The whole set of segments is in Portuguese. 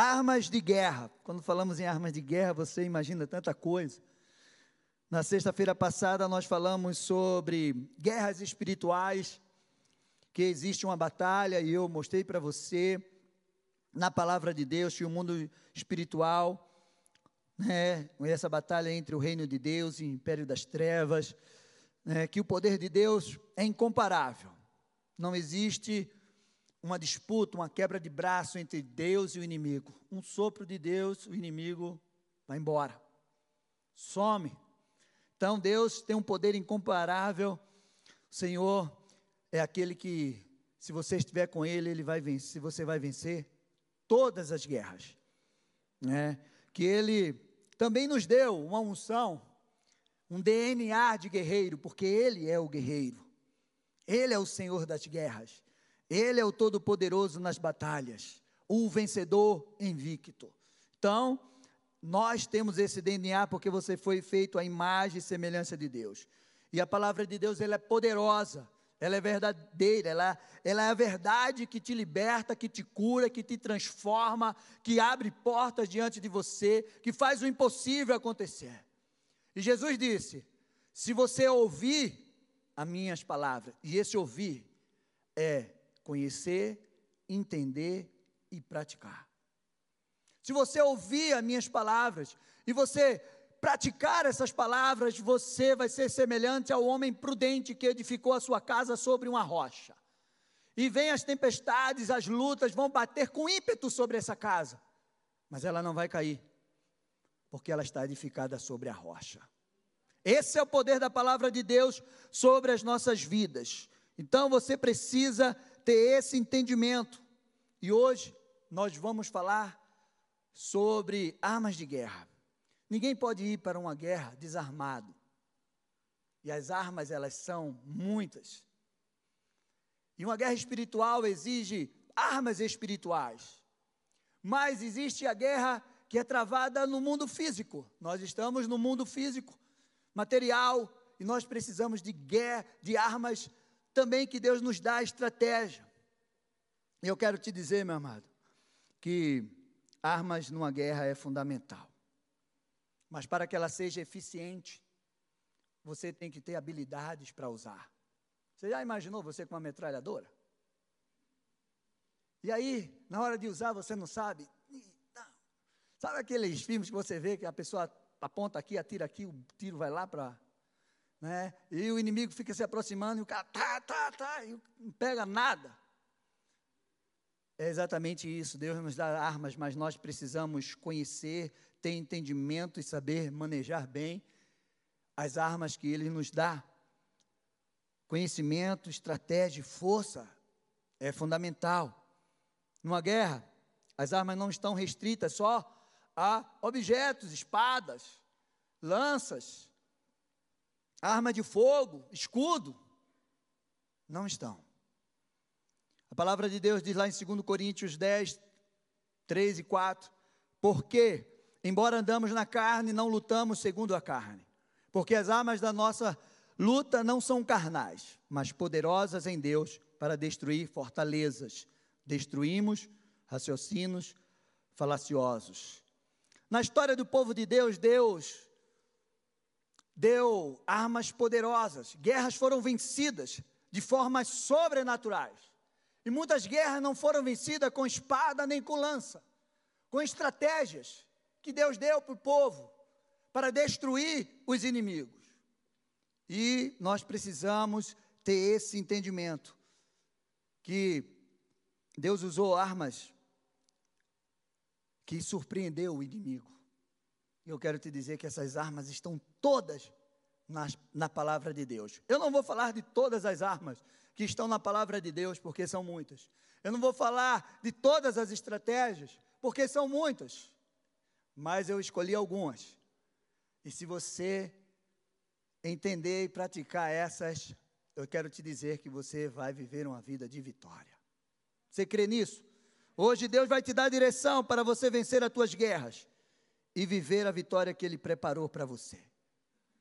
Armas de guerra. Quando falamos em armas de guerra, você imagina tanta coisa. Na sexta-feira passada, nós falamos sobre guerras espirituais, que existe uma batalha, e eu mostrei para você, na palavra de Deus, que o mundo espiritual, né, essa batalha entre o reino de Deus e o império das trevas, né, que o poder de Deus é incomparável. Não existe uma disputa, uma quebra de braço entre Deus e o inimigo. Um sopro de Deus, o inimigo vai embora, some. Então Deus tem um poder incomparável. O Senhor é aquele que, se você estiver com Ele, Ele vai vencer. Você vai vencer todas as guerras, né? Que Ele também nos deu uma unção, um DNA de guerreiro, porque Ele é o guerreiro. Ele é o Senhor das guerras. Ele é o todo-poderoso nas batalhas, o vencedor invicto. Então, nós temos esse DNA porque você foi feito à imagem e semelhança de Deus. E a palavra de Deus, ela é poderosa, ela é verdadeira, ela, ela é a verdade que te liberta, que te cura, que te transforma, que abre portas diante de você, que faz o impossível acontecer. E Jesus disse: se você ouvir as minhas palavras, e esse ouvir é conhecer, entender e praticar. Se você ouvir as minhas palavras e você praticar essas palavras, você vai ser semelhante ao homem prudente que edificou a sua casa sobre uma rocha. E vem as tempestades, as lutas vão bater com ímpeto sobre essa casa, mas ela não vai cair, porque ela está edificada sobre a rocha. Esse é o poder da palavra de Deus sobre as nossas vidas. Então você precisa ter esse entendimento. E hoje nós vamos falar sobre armas de guerra. Ninguém pode ir para uma guerra desarmado. E as armas, elas são muitas. E uma guerra espiritual exige armas espirituais. Mas existe a guerra que é travada no mundo físico. Nós estamos no mundo físico, material, e nós precisamos de guerra, de armas também que Deus nos dá estratégia. E eu quero te dizer, meu amado, que armas numa guerra é fundamental. Mas para que ela seja eficiente, você tem que ter habilidades para usar. Você já imaginou você com uma metralhadora? E aí, na hora de usar, você não sabe? Sabe aqueles filmes que você vê que a pessoa aponta aqui, atira aqui, o tiro vai lá para né? E o inimigo fica se aproximando e o cara tá, tá, tá, e não pega nada. É exatamente isso. Deus nos dá armas, mas nós precisamos conhecer, ter entendimento e saber manejar bem as armas que Ele nos dá. Conhecimento, estratégia, força é fundamental. Numa guerra, as armas não estão restritas só a objetos, espadas, lanças, arma de fogo, escudo, não estão. A palavra de Deus diz lá em 2 Coríntios 10, 3 e 4: Porque, embora andamos na carne, não lutamos segundo a carne, porque as armas da nossa luta não são carnais, mas poderosas em Deus para destruir fortalezas. Destruímos raciocínios falaciosos. Na história do povo de Deus, Deus deu armas poderosas, guerras foram vencidas de formas sobrenaturais. E muitas guerras não foram vencidas com espada nem com lança, com estratégias que Deus deu para o povo para destruir os inimigos. E nós precisamos ter esse entendimento que Deus usou armas que surpreendeu o inimigo. E eu quero te dizer que essas armas estão todas na, na palavra de Deus. Eu não vou falar de todas as armas que estão na palavra de Deus, porque são muitas. Eu não vou falar de todas as estratégias, porque são muitas. Mas eu escolhi algumas. E se você entender e praticar essas, eu quero te dizer que você vai viver uma vida de vitória. Você crê nisso? Hoje Deus vai te dar direção para você vencer as tuas guerras e viver a vitória que Ele preparou para você.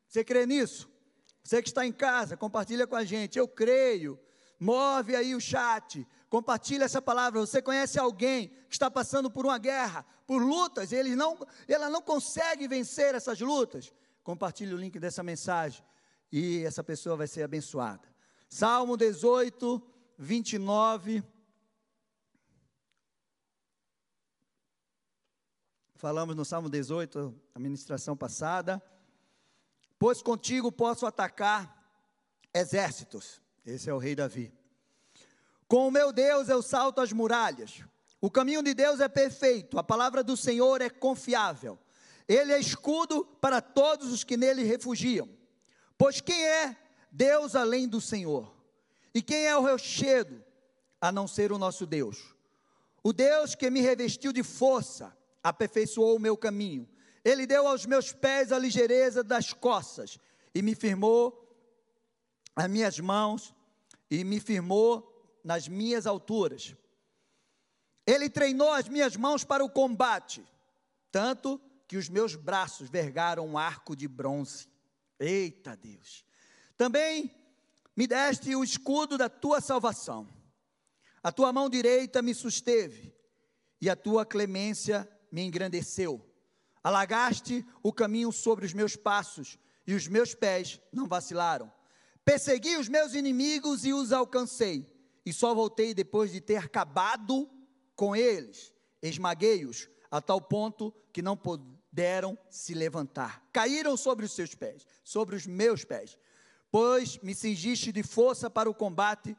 Você crê nisso? Você que está em casa, compartilha com a gente. Eu creio. Move aí o chat. Compartilhe essa palavra. Você conhece alguém que está passando por uma guerra, por lutas, e não, ela não consegue vencer essas lutas? Compartilhe o link dessa mensagem e essa pessoa vai ser abençoada. Salmo 18, 29. Falamos no Salmo 18, a ministração passada. Pois contigo posso atacar exércitos. Esse é o rei Davi. Com o meu Deus eu salto as muralhas. O caminho de Deus é perfeito, a palavra do Senhor é confiável. Ele é escudo para todos os que nele refugiam. Pois quem é Deus além do Senhor? E quem é o rochedo a não ser o nosso Deus? O Deus que me revestiu de força, aperfeiçoou o meu caminho. Ele deu aos meus pés a ligeireza das costas e me firmou as minhas mãos e me firmou nas minhas alturas. Ele treinou as minhas mãos para o combate, tanto que os meus braços vergaram um arco de bronze. Eita Deus! Também me deste o escudo da tua salvação. A tua mão direita me susteve e a tua clemência me engrandeceu. Alagaste o caminho sobre os meus passos e os meus pés não vacilaram. Persegui os meus inimigos e os alcancei e só voltei depois de ter acabado com eles. Esmaguei-os a tal ponto que não puderam se levantar. Caíram sobre os seus pés, sobre os meus pés. Pois me cingiste de força para o combate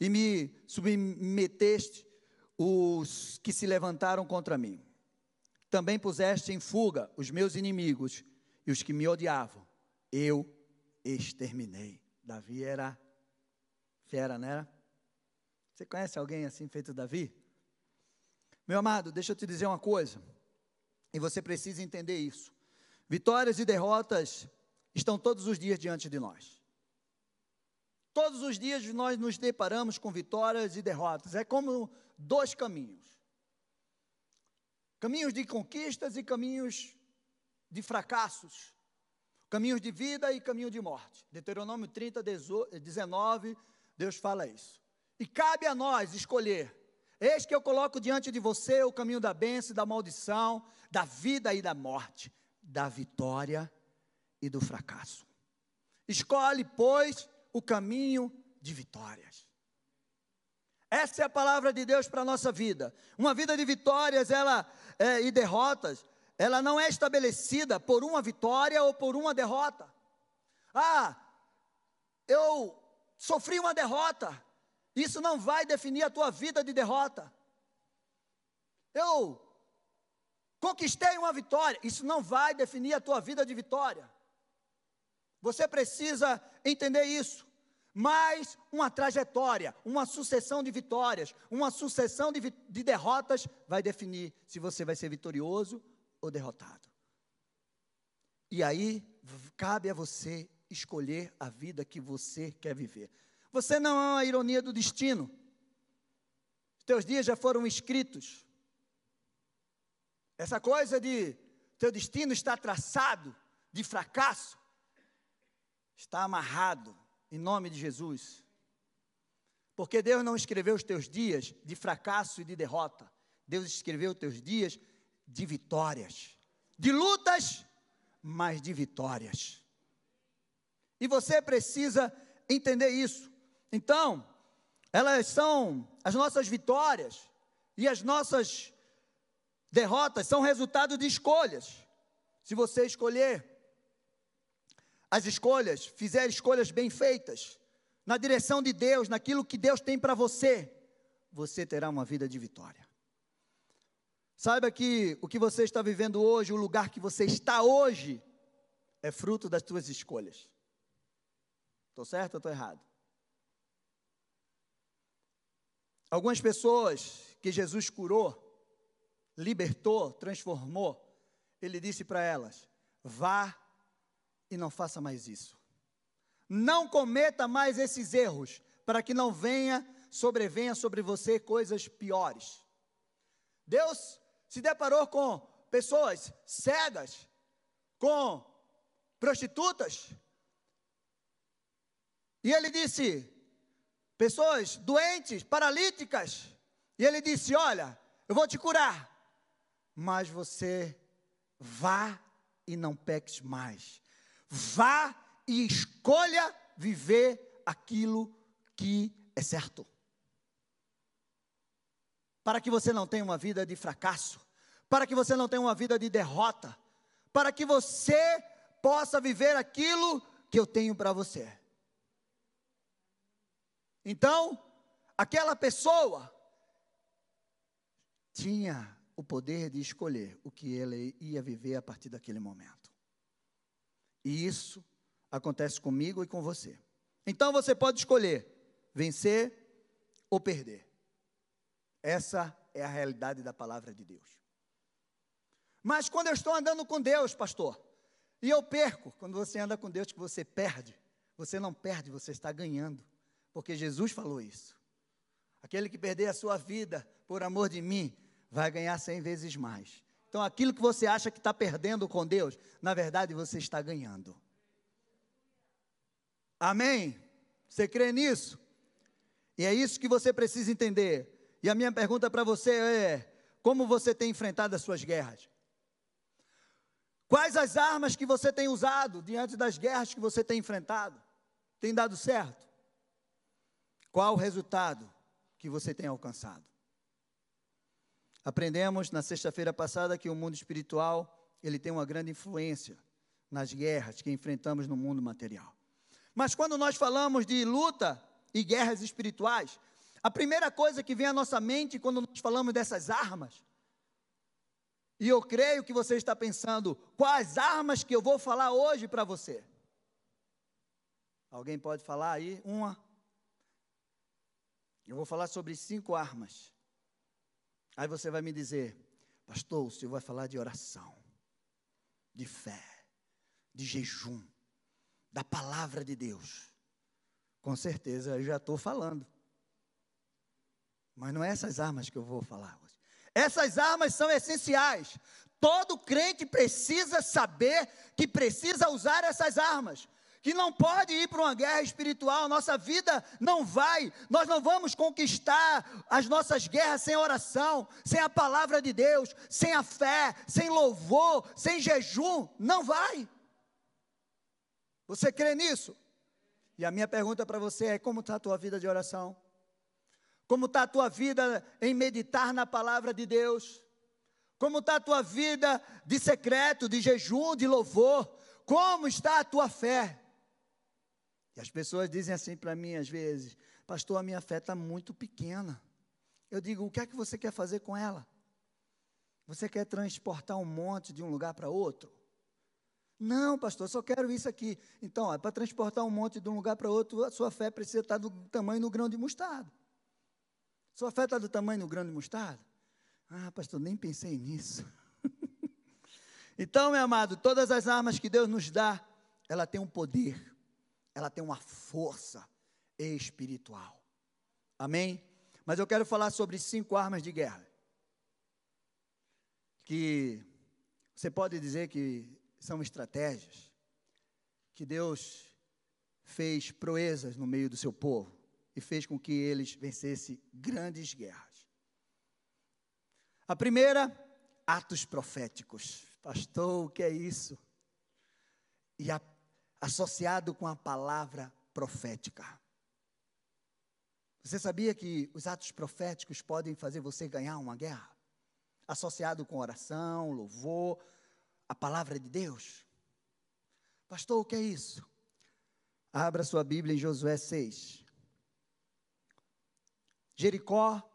e me submeteste os que se levantaram contra mim. Também puseste em fuga os meus inimigos e os que me odiavam. Eu exterminei. Davi era fera, não era? Você conhece alguém assim feito Davi? Meu amado, deixa eu te dizer uma coisa, e você precisa entender isso. Vitórias e derrotas estão todos os dias diante de nós. Todos os dias nós nos deparamos com vitórias e derrotas. É como dois caminhos: caminhos de conquistas e caminhos de fracassos, caminhos de vida e caminho de morte. Deuteronômio 30, 19, Deus fala isso. E cabe a nós escolher. Eis que eu coloco diante de você o caminho da bênção e da maldição, da vida e da morte, da vitória e do fracasso. Escolhe, pois, o caminho de vitórias. Essa é a palavra de Deus para a nossa vida. Uma vida de vitórias ela, é, e derrotas, ela não é estabelecida por uma vitória ou por uma derrota. Ah, eu sofri uma derrota, isso não vai definir a tua vida de derrota. Eu conquistei uma vitória. Isso não vai definir a tua vida de vitória. Você precisa entender isso. Mas uma trajetória, uma sucessão de vitórias, uma sucessão de, de derrotas vai definir se você vai ser vitorioso ou derrotado. E aí cabe a você escolher a vida que você quer viver. Você não é uma ironia do destino. Teus dias já foram escritos. Essa coisa de teu destino está traçado de fracasso, está amarrado em nome de Jesus. Porque Deus não escreveu os teus dias de fracasso e de derrota. Deus escreveu os teus dias de vitórias, de lutas, mas de vitórias. E você precisa entender isso. Então, elas são as nossas vitórias e as nossas derrotas são resultado de escolhas. Se você escolher as escolhas, fizer escolhas bem feitas, na direção de Deus, naquilo que Deus tem para você, você terá uma vida de vitória. Saiba que o que você está vivendo hoje, o lugar que você está hoje, é fruto das suas escolhas. Estou certo ou estou errado? Algumas pessoas que Jesus curou, libertou, transformou, ele disse para elas: vá e não faça mais isso. Não cometa mais esses erros, para que não venha, sobrevenha sobre você coisas piores. Deus se deparou com pessoas cegas, com prostitutas, e ele disse: pessoas doentes, paralíticas. E ele disse: Olha, eu vou te curar, mas você vá e não peques mais. Vá e escolha viver aquilo que é certo. Para que você não tenha uma vida de fracasso, para que você não tenha uma vida de derrota, para que você possa viver aquilo que eu tenho para você. Então, aquela pessoa tinha o poder de escolher o que ele ia viver a partir daquele momento. E isso acontece comigo e com você. Então você pode escolher vencer ou perder. Essa é a realidade da palavra de Deus. Mas quando eu estou andando com Deus, pastor, e eu perco, quando você anda com Deus, que você perde, você não perde, você está ganhando, porque Jesus falou isso. Aquele que perder a sua vida por amor de mim, vai ganhar cem vezes mais. Então, aquilo que você acha que está perdendo com Deus, na verdade você está ganhando. Amém? Você crê nisso? E é isso que você precisa entender. E a minha pergunta para você é: como você tem enfrentado as suas guerras? Quais as armas que você tem usado diante das guerras que você tem enfrentado? Tem dado certo? Qual o resultado que você tem alcançado? Aprendemos na sexta-feira passada que o mundo espiritual, ele tem uma grande influência nas guerras que enfrentamos no mundo material. Mas quando nós falamos de luta e guerras espirituais, a primeira coisa que vem à nossa mente quando nós falamos dessas armas, e eu creio que você está pensando, quais armas que eu vou falar hoje para você? Alguém pode falar aí? Uma. Eu vou falar sobre cinco armas Aí você vai me dizer, pastor, o senhor vai falar de oração, de fé, de jejum, da palavra de Deus. Com certeza eu já estou falando. Mas não é essas armas que eu vou falar hoje. Essas armas são essenciais. Todo crente precisa saber que precisa usar essas armas que não pode ir para uma guerra espiritual, nossa vida não vai, nós não vamos conquistar as nossas guerras sem oração, sem a palavra de Deus, sem a fé, sem louvor, sem jejum, não vai. Você crê nisso? E a minha pergunta para você é: como está a tua vida de oração? Como está a tua vida em meditar na palavra de Deus? Como está a tua vida de secreto, de jejum, de louvor? Como está a tua fé? As pessoas dizem assim para mim às vezes: Pastor, a minha fé está muito pequena. Eu digo: O que é que você quer fazer com ela? Você quer transportar um monte de um lugar para outro? Não, pastor, só quero isso aqui. Então, para transportar um monte de um lugar para outro, a sua fé precisa estar do tamanho do grão de mostarda. Sua fé está do tamanho do grão de mostarda? Ah, pastor, nem pensei nisso. então, meu amado, todas as armas que Deus nos dá, ela tem um poder ela tem uma força espiritual. Amém? Mas eu quero falar sobre cinco armas de guerra. Que você pode dizer que são estratégias que Deus fez proezas no meio do seu povo e fez com que eles vencessem grandes guerras. A primeira, atos proféticos. Pastor, o que é isso? E a associado com a palavra profética. Você sabia que os atos proféticos podem fazer você ganhar uma guerra? Associado com oração, louvor, a palavra de Deus. Pastor, o que é isso? Abra sua Bíblia em Josué 6. Jericó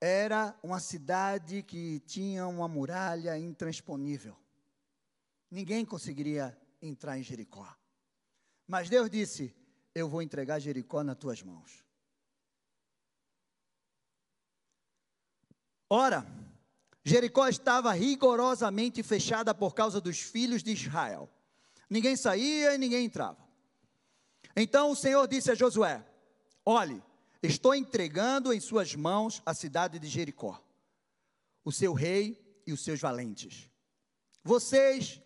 era uma cidade que tinha uma muralha intransponível. Ninguém conseguiria entrar em Jericó. Mas Deus disse: Eu vou entregar Jericó nas tuas mãos. Ora, Jericó estava rigorosamente fechada por causa dos filhos de Israel. Ninguém saía e ninguém entrava. Então o Senhor disse a Josué: Olhe, estou entregando em suas mãos a cidade de Jericó, o seu rei e os seus valentes. Vocês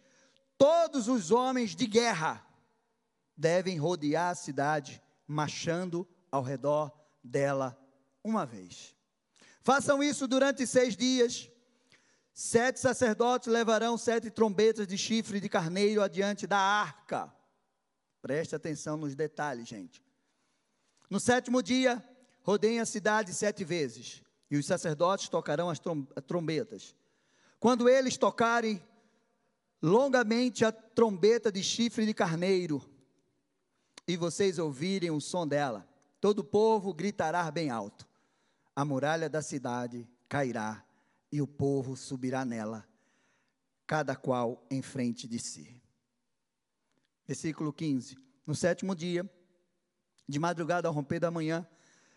Todos os homens de guerra devem rodear a cidade, marchando ao redor dela uma vez. Façam isso durante seis dias. Sete sacerdotes levarão sete trombetas de chifre de carneiro adiante da arca. Preste atenção nos detalhes, gente. No sétimo dia, rodeiem a cidade sete vezes, e os sacerdotes tocarão as trombetas. Quando eles tocarem longamente a trombeta de chifre de carneiro, e vocês ouvirem o som dela, todo o povo gritará bem alto. A muralha da cidade cairá e o povo subirá nela, cada qual em frente de si. Versículo 15. No sétimo dia, de madrugada ao romper da manhã,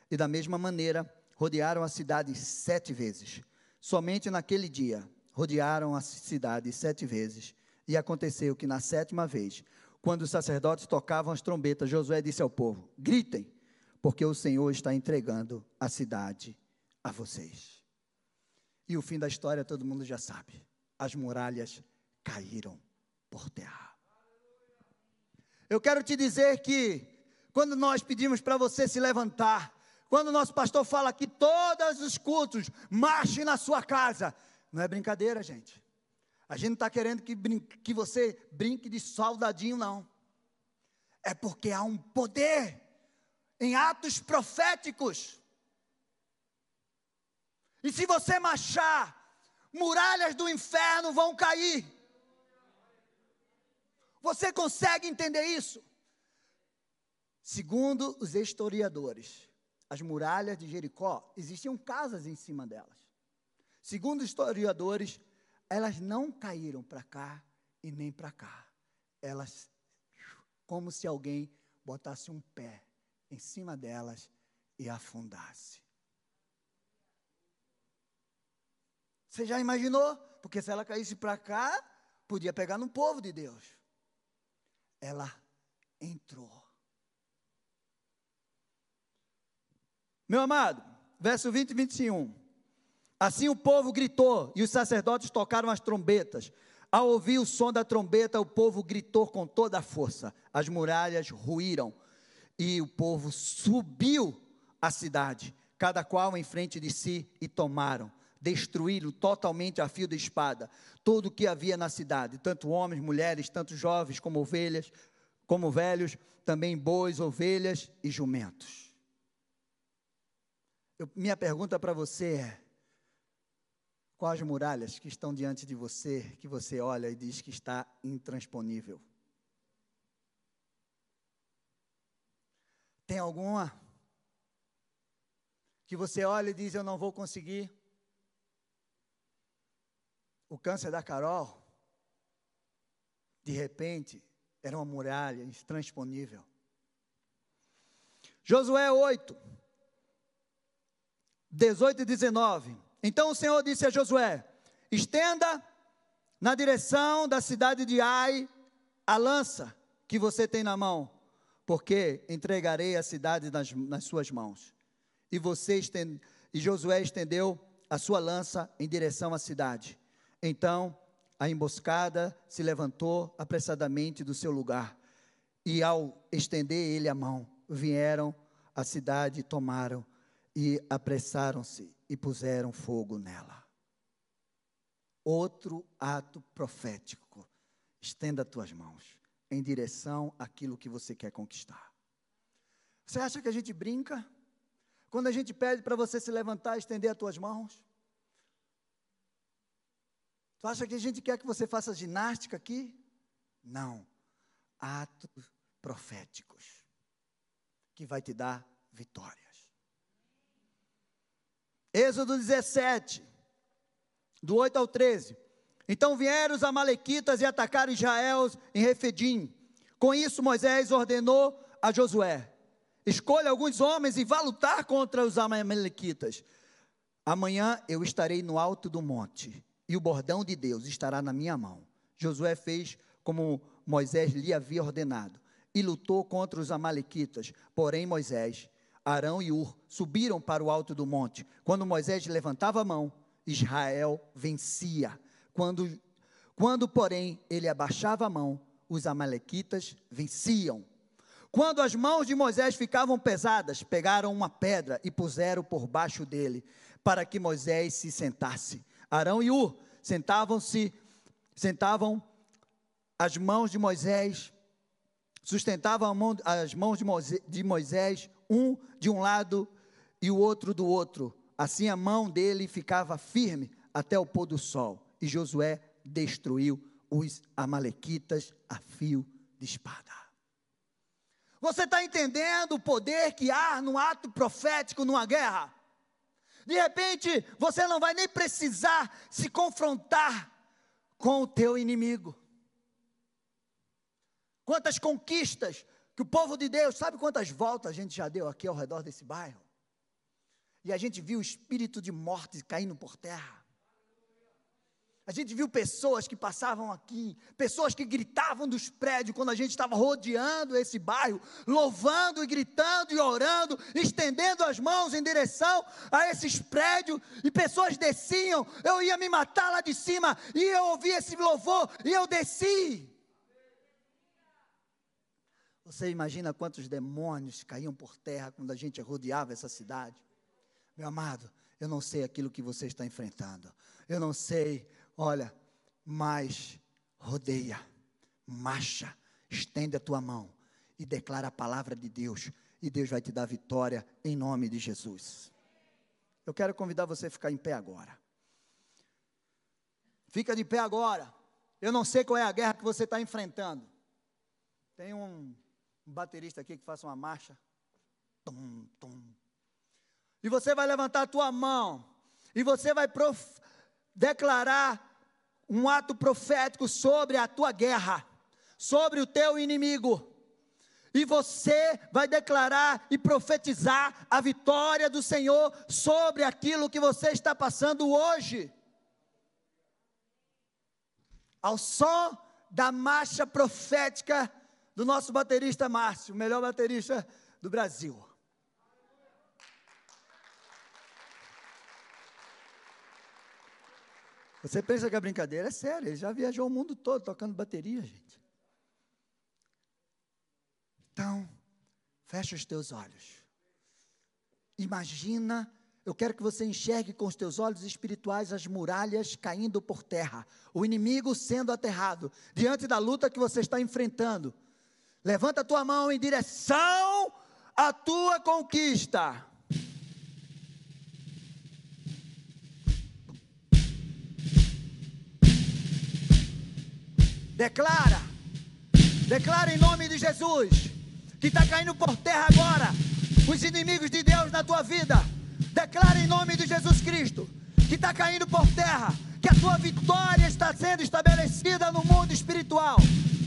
e da mesma maneira, rodearam a cidade sete vezes. Somente naquele dia, rodearam a cidade sete vezes. E aconteceu que na sétima vez, quando os sacerdotes tocavam as trombetas, Josué disse ao povo: Gritem, porque o Senhor está entregando a cidade a vocês. E o fim da história todo mundo já sabe. As muralhas caíram por terra. Eu quero te dizer que quando nós pedimos para você se levantar, quando o nosso pastor fala que todos os cultos marchem na sua casa, não é brincadeira, gente. A gente não está querendo que, que você brinque de soldadinho, não. É porque há um poder em atos proféticos. E se você marchar, muralhas do inferno vão cair. Você consegue entender isso? Segundo os historiadores, as muralhas de Jericó existiam casas em cima delas. Segundo historiadores, elas não caíram para cá e nem para cá. Elas, como se alguém botasse um pé em cima delas e afundasse. Você já imaginou? Porque se ela caísse para cá, podia pegar no povo de Deus. Ela entrou. Meu amado, verso 20 e 21. Assim o povo gritou e os sacerdotes tocaram as trombetas. Ao ouvir o som da trombeta, o povo gritou com toda a força. As muralhas ruíram e o povo subiu à cidade, cada qual em frente de si, e tomaram. Destruíram totalmente a fio de espada tudo o que havia na cidade, tanto homens, mulheres, tanto jovens como ovelhas, como velhos, também bois, ovelhas e jumentos. Eu, minha pergunta para você é: Quais muralhas que estão diante de você, que você olha e diz que está intransponível? Tem alguma que você olha e diz: Eu não vou conseguir? O câncer da Carol, de repente, era uma muralha intransponível. Josué 8, 18 e 19. Então o Senhor disse a Josué: estenda na direção da cidade de Ai a lança que você tem na mão, porque entregarei a cidade nas, nas suas mãos. E, você estend, e Josué estendeu a sua lança em direção à cidade. Então a emboscada se levantou apressadamente do seu lugar, e ao estender ele a mão, vieram à cidade e tomaram, e apressaram-se e puseram fogo nela. Outro ato profético. Estenda as tuas mãos em direção àquilo que você quer conquistar. Você acha que a gente brinca? Quando a gente pede para você se levantar e estender as tuas mãos? Tu acha que a gente quer que você faça ginástica aqui? Não. Atos proféticos que vai te dar vitória. Êxodo 17, do 8 ao 13. Então vieram os amalequitas e atacaram Israel em Refidim. Com isso Moisés ordenou a Josué: Escolha alguns homens e vá lutar contra os amalequitas. Amanhã eu estarei no alto do monte, e o bordão de Deus estará na minha mão. Josué fez como Moisés lhe havia ordenado, e lutou contra os amalequitas. Porém Moisés Arão e Ur subiram para o alto do monte. Quando Moisés levantava a mão, Israel vencia. Quando, quando porém, ele abaixava a mão, os amalequitas venciam. Quando as mãos de Moisés ficavam pesadas, pegaram uma pedra e puseram por baixo dele, para que Moisés se sentasse. Arão e Ur sentavam-se, sentavam as mãos de Moisés, sustentavam mão, as mãos de Moisés, de Moisés, um de um lado e o outro do outro. Assim a mão dele ficava firme até o pôr do sol. E Josué destruiu os amalequitas a fio de espada. Você está entendendo o poder que há no ato profético numa guerra? De repente, você não vai nem precisar se confrontar com o teu inimigo. Quantas conquistas que o povo de Deus, sabe quantas voltas a gente já deu aqui ao redor desse bairro? E a gente viu o espírito de morte caindo por terra. A gente viu pessoas que passavam aqui, pessoas que gritavam dos prédios quando a gente estava rodeando esse bairro, louvando e gritando e orando, estendendo as mãos em direção a esses prédios, e pessoas desciam. Eu ia me matar lá de cima, e eu ouvi esse louvor, e eu desci. Você imagina quantos demônios caíam por terra quando a gente rodeava essa cidade? Meu amado, eu não sei aquilo que você está enfrentando. Eu não sei Olha, mas rodeia, marcha, estende a tua mão e declara a palavra de Deus, e Deus vai te dar vitória em nome de Jesus. Eu quero convidar você a ficar em pé agora. Fica de pé agora. Eu não sei qual é a guerra que você está enfrentando. Tem um, um baterista aqui que faça uma marcha. Tum, tum. E você vai levantar a tua mão. E você vai prof, declarar um ato profético sobre a tua guerra, sobre o teu inimigo. E você vai declarar e profetizar a vitória do Senhor sobre aquilo que você está passando hoje. Ao som da marcha profética do nosso baterista Márcio, o melhor baterista do Brasil. Você pensa que a brincadeira é séria, ele já viajou o mundo todo tocando bateria, gente. Então, fecha os teus olhos. Imagina, eu quero que você enxergue com os teus olhos espirituais as muralhas caindo por terra, o inimigo sendo aterrado, diante da luta que você está enfrentando. Levanta a tua mão em direção à tua conquista. Declara, declara em nome de Jesus, que está caindo por terra agora, os inimigos de Deus na tua vida. Declara em nome de Jesus Cristo, que está caindo por terra, que a tua vitória está sendo estabelecida no mundo espiritual.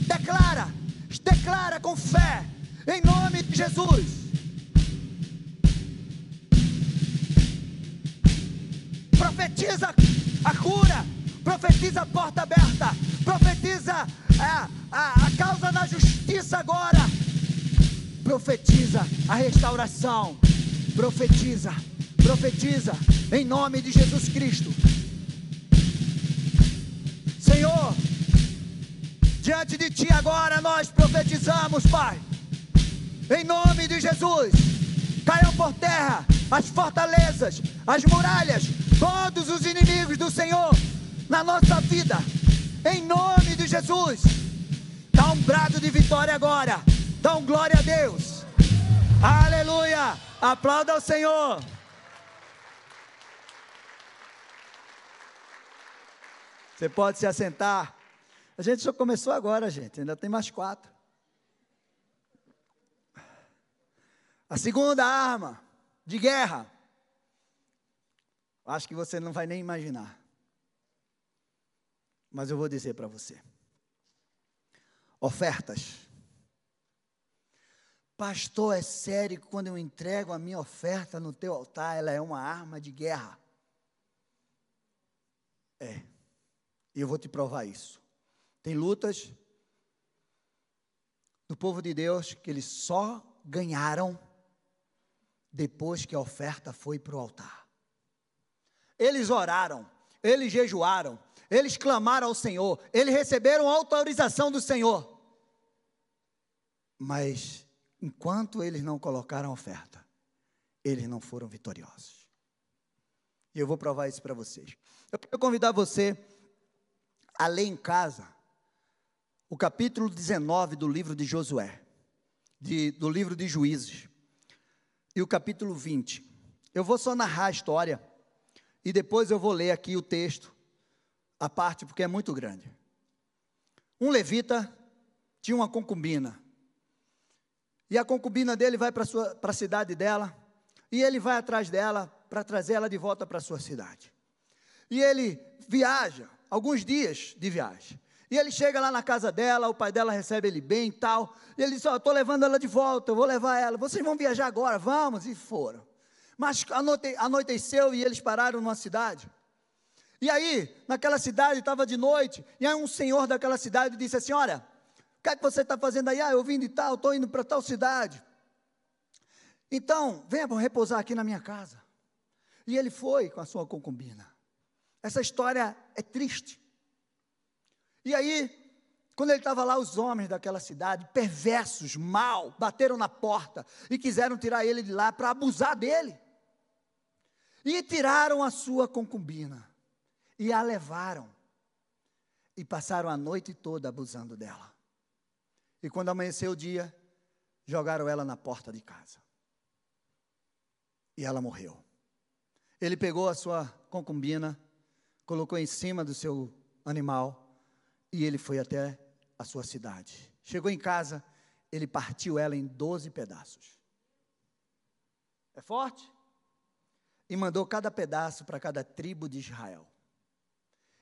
Declara, declara com fé, em nome de Jesus. Profetiza a cura, profetiza a porta aberta, profetiza a, a, a causa da justiça agora, profetiza a restauração, profetiza, profetiza em nome de Jesus Cristo. Senhor, diante de Ti agora nós profetizamos, Pai, em nome de Jesus, caiam por terra as fortalezas, as muralhas, todos os inimigos do Senhor na nossa vida, em nome de Jesus. Dá um brado de vitória agora, dá um glória a Deus, aleluia, aplauda ao Senhor. Você pode se assentar. A gente só começou agora, gente, ainda tem mais quatro. A segunda arma de guerra, acho que você não vai nem imaginar mas eu vou dizer para você. Ofertas. Pastor, é sério que quando eu entrego a minha oferta no teu altar, ela é uma arma de guerra? É. E eu vou te provar isso. Tem lutas do povo de Deus que eles só ganharam depois que a oferta foi para o altar. Eles oraram, eles jejuaram, eles clamaram ao Senhor, eles receberam autorização do Senhor. Mas enquanto eles não colocaram oferta, eles não foram vitoriosos. E eu vou provar isso para vocês. Eu quero convidar você a ler em casa o capítulo 19 do livro de Josué, de, do livro de Juízes, e o capítulo 20. Eu vou só narrar a história e depois eu vou ler aqui o texto, a parte, porque é muito grande. Um levita tinha uma concubina, e a concubina dele vai para a cidade dela, e ele vai atrás dela para trazer ela de volta para sua cidade. E ele viaja, alguns dias de viagem. E ele chega lá na casa dela, o pai dela recebe ele bem e tal. E ele diz: Ó, oh, estou levando ela de volta, eu vou levar ela. Vocês vão viajar agora, vamos. E foram. Mas anoiteceu e eles pararam numa cidade. E aí, naquela cidade, estava de noite. E aí, um senhor daquela cidade disse assim: Olha, o que é que você está fazendo aí? Ah, eu vim de tal, estou indo para tal cidade. Então, venha repousar aqui na minha casa. E ele foi com a sua concubina. Essa história é triste. E aí, quando ele estava lá, os homens daquela cidade, perversos, mal, bateram na porta e quiseram tirar ele de lá para abusar dele. E tiraram a sua concubina e a levaram. E passaram a noite toda abusando dela. E quando amanheceu o dia, jogaram ela na porta de casa. E ela morreu. Ele pegou a sua concubina, colocou em cima do seu animal e ele foi até a sua cidade. Chegou em casa, ele partiu ela em doze pedaços. É forte? E mandou cada pedaço para cada tribo de Israel.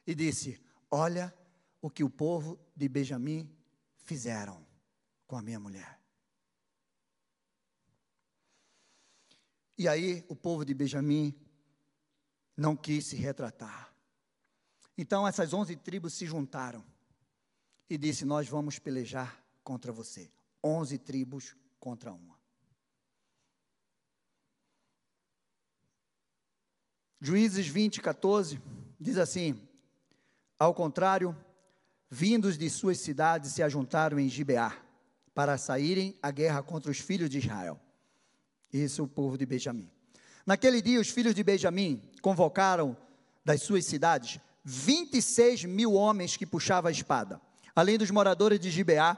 E disse: Olha o que o povo de Benjamim fizeram com a minha mulher. E aí o povo de Benjamim não quis se retratar. Então essas onze tribos se juntaram e disse: Nós vamos pelejar contra você. Onze tribos contra uma. Juízes 20, 14 diz assim: Ao contrário, vindos de suas cidades se ajuntaram em Gibeá para saírem à guerra contra os filhos de Israel. Isso o povo de Benjamim. Naquele dia, os filhos de Benjamim convocaram das suas cidades 26 mil homens que puxavam a espada além dos moradores de Gibeá,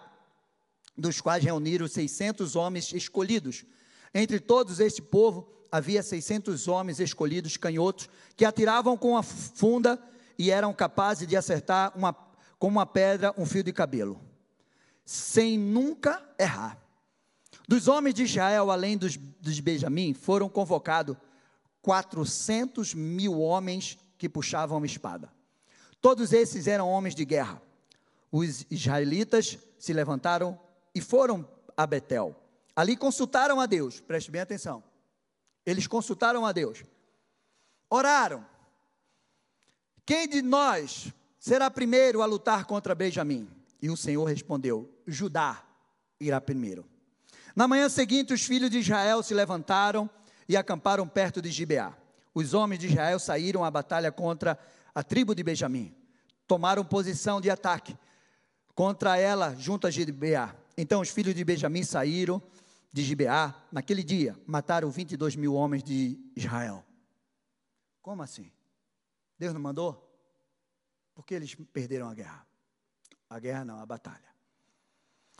dos quais reuniram 600 homens escolhidos. Entre todos este povo havia 600 homens escolhidos, canhotos, que atiravam com a funda e eram capazes de acertar uma, com uma pedra um fio de cabelo, sem nunca errar. Dos homens de Israel, além dos, dos Benjamim, foram convocados 400 mil homens que puxavam espada. Todos esses eram homens de guerra os israelitas se levantaram e foram a Betel. Ali consultaram a Deus, preste bem atenção. Eles consultaram a Deus, oraram. Quem de nós será primeiro a lutar contra Benjamim? E o Senhor respondeu: Judá irá primeiro. Na manhã seguinte, os filhos de Israel se levantaram e acamparam perto de Gibeá. Os homens de Israel saíram à batalha contra a tribo de Benjamim. Tomaram posição de ataque contra ela junto a Gibeá. Então os filhos de Benjamim saíram de Gibeá naquele dia, mataram 22 mil homens de Israel. Como assim? Deus não mandou? Porque eles perderam a guerra. A guerra não, a batalha.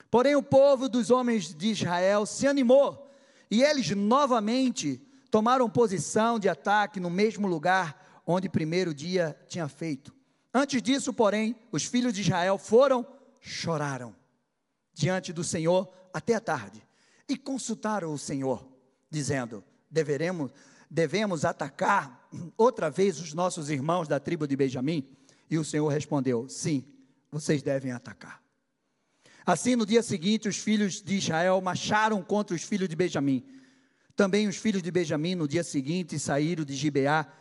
Porém, o povo dos homens de Israel se animou e eles novamente tomaram posição de ataque no mesmo lugar onde primeiro dia tinha feito. Antes disso, porém, os filhos de Israel foram choraram diante do Senhor até a tarde e consultaram o Senhor, dizendo: deveremos, devemos atacar outra vez os nossos irmãos da tribo de Benjamim? E o Senhor respondeu: sim, vocês devem atacar. Assim, no dia seguinte, os filhos de Israel marcharam contra os filhos de Benjamim. Também os filhos de Benjamim, no dia seguinte, saíram de Gibeá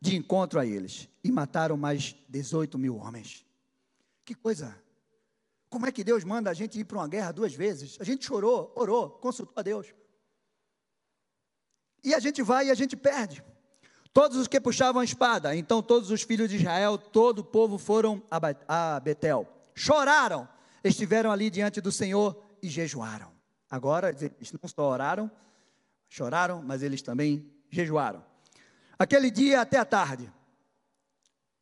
de encontro a eles e mataram mais 18 mil homens. Que coisa como é que Deus manda a gente ir para uma guerra duas vezes? A gente chorou, orou, consultou a Deus. E a gente vai e a gente perde. Todos os que puxavam a espada, então todos os filhos de Israel, todo o povo foram a Betel. Choraram, estiveram ali diante do Senhor e jejuaram. Agora, eles não só oraram, choraram, mas eles também jejuaram. Aquele dia até a tarde,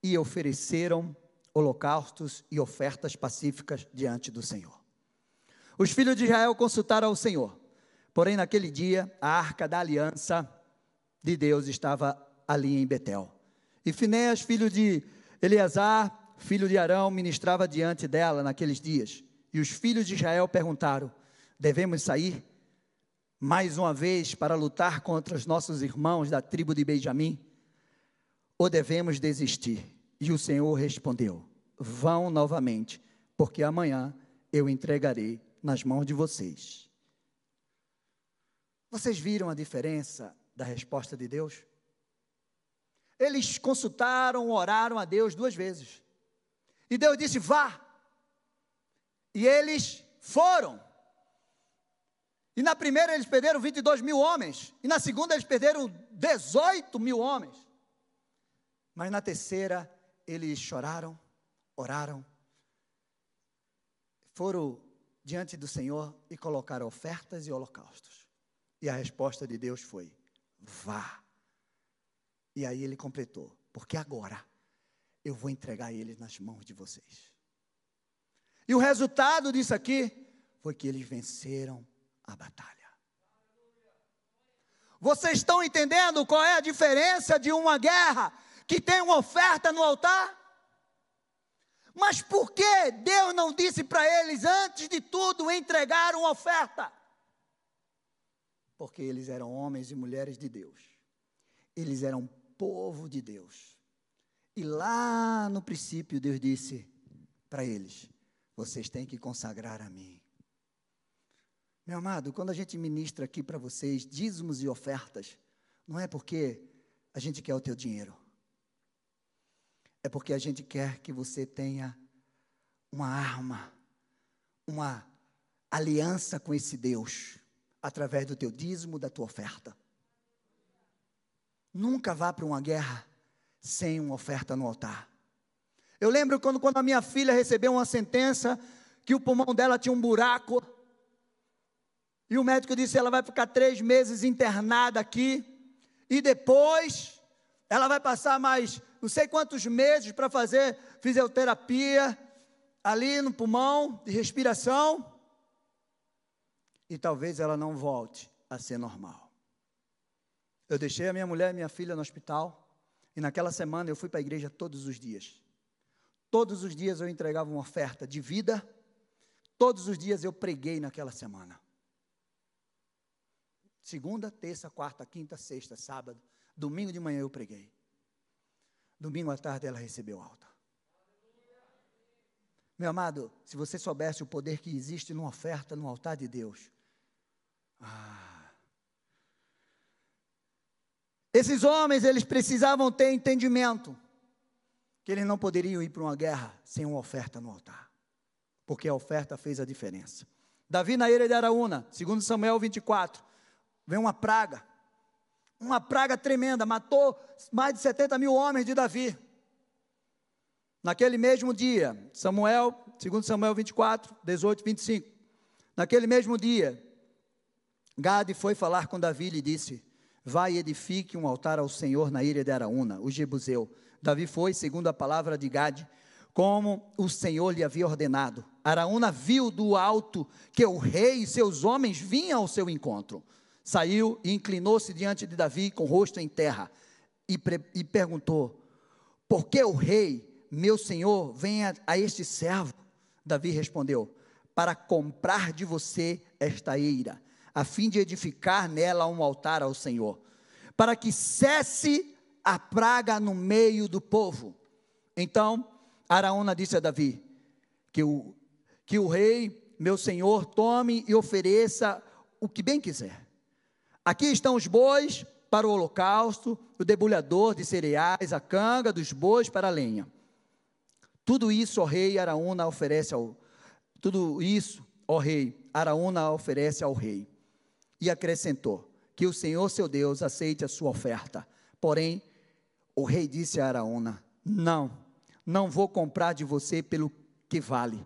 e ofereceram holocaustos e ofertas pacíficas diante do Senhor. Os filhos de Israel consultaram ao Senhor, porém naquele dia a arca da aliança de Deus estava ali em Betel. E Finéas, filho de Eleazar, filho de Arão, ministrava diante dela naqueles dias. E os filhos de Israel perguntaram: Devemos sair mais uma vez para lutar contra os nossos irmãos da tribo de Benjamim? Ou devemos desistir? E o Senhor respondeu: Vão novamente, porque amanhã eu entregarei nas mãos de vocês. Vocês viram a diferença da resposta de Deus? Eles consultaram, oraram a Deus duas vezes. E Deus disse: vá. E eles foram. E na primeira eles perderam 22 mil homens. E na segunda eles perderam 18 mil homens. Mas na terceira eles choraram, oraram, foram diante do Senhor e colocaram ofertas e holocaustos. E a resposta de Deus foi: vá. E aí ele completou: porque agora eu vou entregar eles nas mãos de vocês. E o resultado disso aqui foi que eles venceram a batalha. Vocês estão entendendo qual é a diferença de uma guerra que tem uma oferta no altar? Mas por que Deus não disse para eles, antes de tudo, entregar uma oferta? Porque eles eram homens e mulheres de Deus, eles eram povo de Deus. E lá no princípio, Deus disse para eles: vocês têm que consagrar a mim. Meu amado, quando a gente ministra aqui para vocês dízimos e ofertas, não é porque a gente quer o teu dinheiro. É porque a gente quer que você tenha uma arma, uma aliança com esse Deus, através do teu dízimo, da tua oferta. Nunca vá para uma guerra sem uma oferta no altar. Eu lembro quando, quando a minha filha recebeu uma sentença que o pulmão dela tinha um buraco. E o médico disse: ela vai ficar três meses internada aqui. E depois ela vai passar mais não sei quantos meses para fazer fisioterapia ali no pulmão, de respiração. E talvez ela não volte a ser normal. Eu deixei a minha mulher e minha filha no hospital. E naquela semana eu fui para a igreja todos os dias. Todos os dias eu entregava uma oferta de vida. Todos os dias eu preguei naquela semana. Segunda, terça, quarta, quinta, sexta, sábado. Domingo de manhã eu preguei. Domingo à tarde ela recebeu alta. Meu amado, se você soubesse o poder que existe numa oferta no altar de Deus. Ah. Esses homens, eles precisavam ter entendimento que eles não poderiam ir para uma guerra sem uma oferta no altar, porque a oferta fez a diferença. Davi na ilha de Araúna, segundo Samuel 24, vem uma praga, uma praga tremenda, matou mais de 70 mil homens de Davi. Naquele mesmo dia, Samuel, segundo Samuel 24, 18, 25, naquele mesmo dia, Gade foi falar com Davi e lhe disse, vai e edifique um altar ao Senhor na ilha de Araúna, o Jebuseu, Davi foi, segundo a palavra de Gade, como o Senhor lhe havia ordenado. Araúna viu do alto que o rei e seus homens vinham ao seu encontro. Saiu e inclinou-se diante de Davi com o rosto em terra e, e perguntou: Por que o rei, meu senhor, vem a, a este servo? Davi respondeu: Para comprar de você esta eira, a fim de edificar nela um altar ao Senhor, para que cesse a praga no meio do povo. Então, Araúna disse a Davi: que o, que o rei, meu senhor, tome e ofereça o que bem quiser. Aqui estão os bois para o holocausto, o debulhador de cereais, a canga dos bois para a lenha. Tudo isso, ó rei, Araúna oferece ao tudo isso, ó rei, Araúna oferece ao rei. E acrescentou: Que o Senhor seu Deus aceite a sua oferta. Porém, o rei disse a Araúna: Não, não vou comprar de você pelo que vale.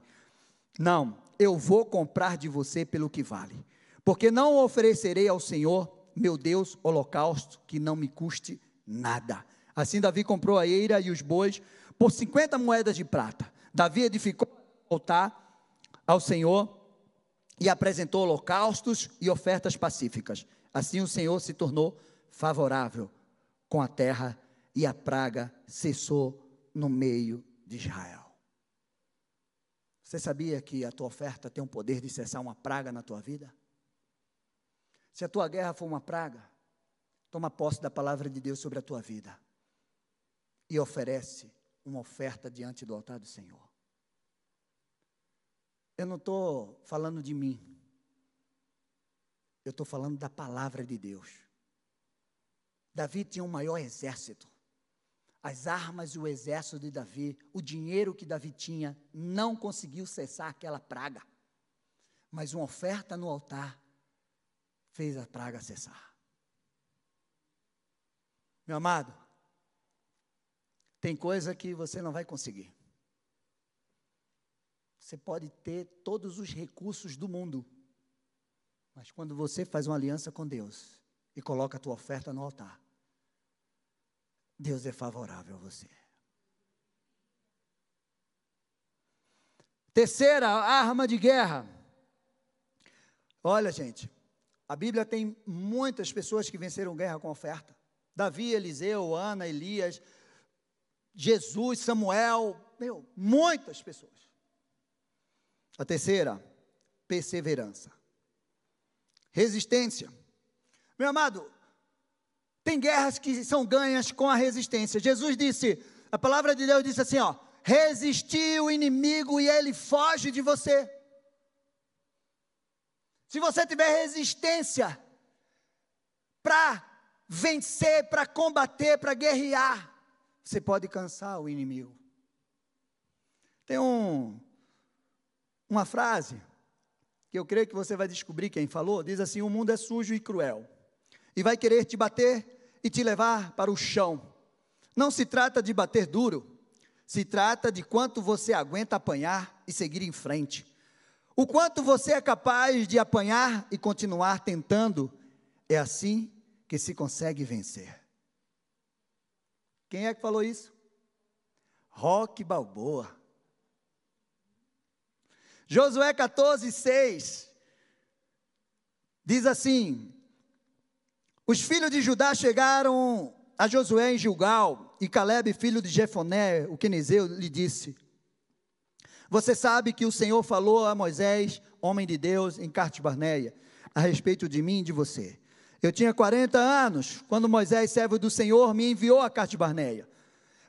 Não, eu vou comprar de você pelo que vale. Porque não oferecerei ao Senhor, meu Deus, holocausto que não me custe nada. Assim Davi comprou a eira e os bois por 50 moedas de prata. Davi edificou o altar ao Senhor e apresentou holocaustos e ofertas pacíficas. Assim o Senhor se tornou favorável com a terra e a praga cessou no meio de Israel. Você sabia que a tua oferta tem o poder de cessar uma praga na tua vida? Se a tua guerra for uma praga, toma posse da palavra de Deus sobre a tua vida e oferece uma oferta diante do altar do Senhor. Eu não estou falando de mim, eu estou falando da palavra de Deus. Davi tinha um maior exército. As armas e o exército de Davi, o dinheiro que Davi tinha, não conseguiu cessar aquela praga. Mas uma oferta no altar fez a praga cessar. Meu amado, tem coisa que você não vai conseguir. Você pode ter todos os recursos do mundo, mas quando você faz uma aliança com Deus e coloca a tua oferta no altar, Deus é favorável a você. Terceira arma de guerra. Olha, gente, a Bíblia tem muitas pessoas que venceram guerra com oferta. Davi, Eliseu, Ana, Elias, Jesus, Samuel, meu, muitas pessoas. A terceira, perseverança. Resistência. Meu amado, tem guerras que são ganhas com a resistência. Jesus disse, a palavra de Deus disse assim, ó: resistir o inimigo e ele foge de você. Se você tiver resistência para vencer, para combater, para guerrear, você pode cansar o inimigo. Tem um, uma frase que eu creio que você vai descobrir quem falou, diz assim: "O mundo é sujo e cruel e vai querer te bater e te levar para o chão. Não se trata de bater duro, se trata de quanto você aguenta apanhar e seguir em frente. O quanto você é capaz de apanhar e continuar tentando, é assim que se consegue vencer. Quem é que falou isso? Roque Balboa. Josué 14, 6 diz assim: Os filhos de Judá chegaram a Josué em Gilgal, e Caleb, filho de Jefoné, o quenizeu, lhe disse: Você sabe que o Senhor falou a Moisés, homem de Deus, em Carte Barneia, a respeito de mim e de você. Eu tinha 40 anos quando Moisés, servo do Senhor, me enviou a Carte Barneia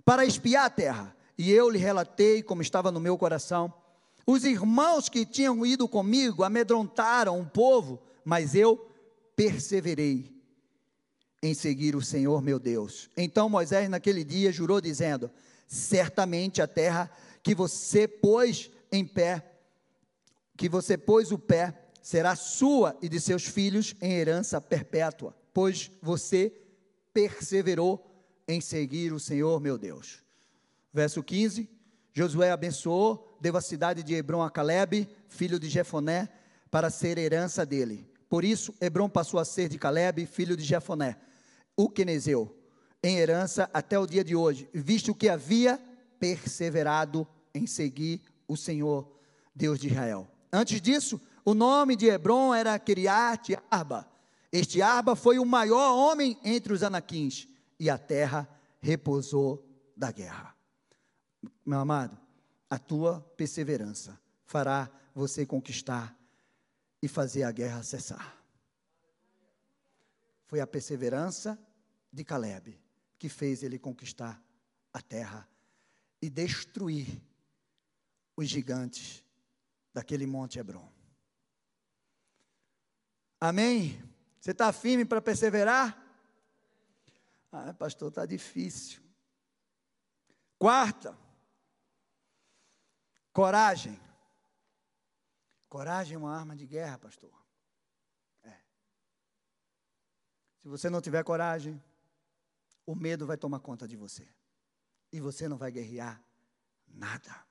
para espiar a terra. E eu lhe relatei como estava no meu coração. Os irmãos que tinham ido comigo amedrontaram o povo, mas eu perseverei em seguir o Senhor meu Deus. Então Moisés, naquele dia, jurou, dizendo: Certamente a terra que você pôs em pé, que você pôs o pé, será sua e de seus filhos em herança perpétua, pois você perseverou em seguir o Senhor meu Deus. Verso 15: Josué abençoou, deu a cidade de Hebron a Caleb, filho de Jefoné, para ser herança dele. Por isso, Hebron passou a ser de Caleb, filho de Jefoné, o quenezeu, em herança até o dia de hoje, visto que havia perseverado em seguir o Senhor, Deus de Israel. Antes disso, o nome de Hebron era Kiriat Arba. Este Arba foi o maior homem entre os anaquins, e a terra repousou da guerra. Meu amado, a tua perseverança fará você conquistar e fazer a guerra cessar. Foi a perseverança de Caleb que fez ele conquistar a terra e destruir os gigantes daquele monte Hebron. Amém? Você está firme para perseverar? Ah, pastor, está difícil. Quarta, coragem. Coragem é uma arma de guerra, pastor. É. Se você não tiver coragem, o medo vai tomar conta de você. E você não vai guerrear nada.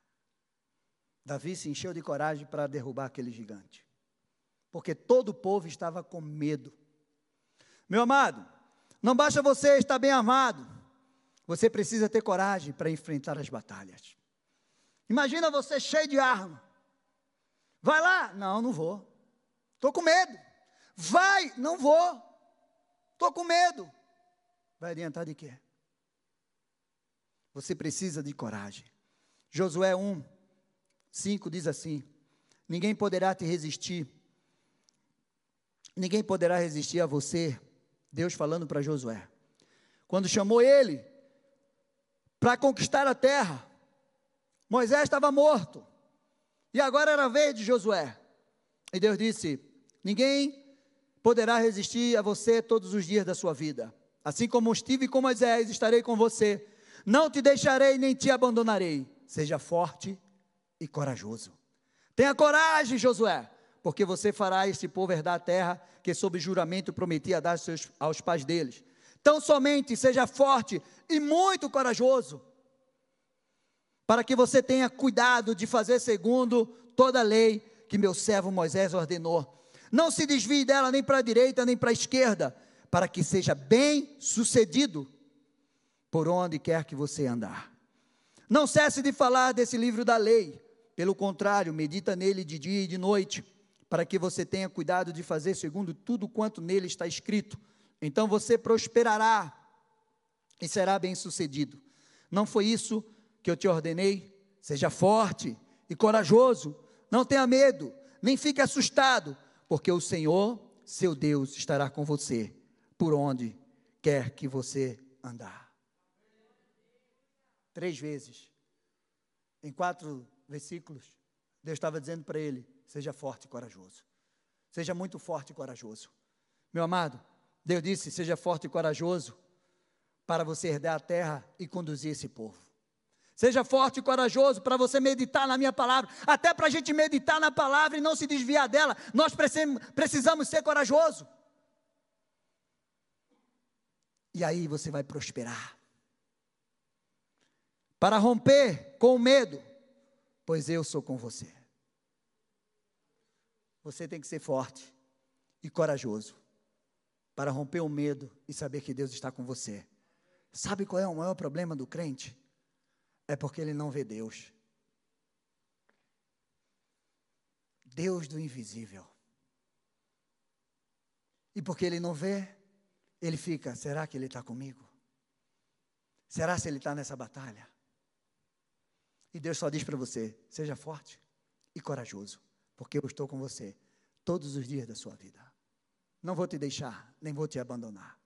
Davi se encheu de coragem para derrubar aquele gigante. porque todo o povo estava com medo. Meu amado, não basta você estar bem armado, você precisa ter coragem para enfrentar as batalhas. Imagina você cheio de arma. Vai lá? Não, não vou. Estou com medo. Vai? Não vou. Estou com medo. Vai adiantar de quê? Você precisa de coragem. Josué 1, 5 diz assim: Ninguém poderá te resistir, ninguém poderá resistir a você. Deus falando para Josué. Quando chamou ele para conquistar a terra, Moisés estava morto, e agora era a vez de Josué. E Deus disse: Ninguém poderá resistir a você todos os dias da sua vida. Assim como estive com Moisés, estarei com você. Não te deixarei nem te abandonarei. Seja forte e corajoso. Tenha coragem, Josué, porque você fará este povo herdar a terra que, sob juramento, prometia dar seus, aos pais deles. Tão somente seja forte e muito corajoso, para que você tenha cuidado de fazer segundo toda a lei que meu servo Moisés ordenou. Não se desvie dela nem para a direita nem para a esquerda, para que seja bem sucedido por onde quer que você andar. Não cesse de falar desse livro da lei, pelo contrário, medita nele de dia e de noite, para que você tenha cuidado de fazer segundo tudo quanto nele está escrito. Então você prosperará e será bem-sucedido. Não foi isso que eu te ordenei? Seja forte e corajoso, não tenha medo, nem fique assustado, porque o Senhor, seu Deus, estará com você por onde quer que você andar. Três vezes, em quatro versículos, Deus estava dizendo para ele: seja forte e corajoso. Seja muito forte e corajoso. Meu amado, Deus disse: seja forte e corajoso para você herdar a terra e conduzir esse povo. Seja forte e corajoso para você meditar na minha palavra. Até para a gente meditar na palavra e não se desviar dela, nós precisamos ser corajoso. E aí você vai prosperar. Para romper com o medo, pois eu sou com você. Você tem que ser forte e corajoso para romper o medo e saber que Deus está com você. Sabe qual é o maior problema do crente? É porque ele não vê Deus. Deus do invisível. E porque ele não vê, ele fica: será que ele está comigo? Será se ele está nessa batalha? E Deus só diz para você: seja forte e corajoso, porque eu estou com você todos os dias da sua vida. Não vou te deixar, nem vou te abandonar.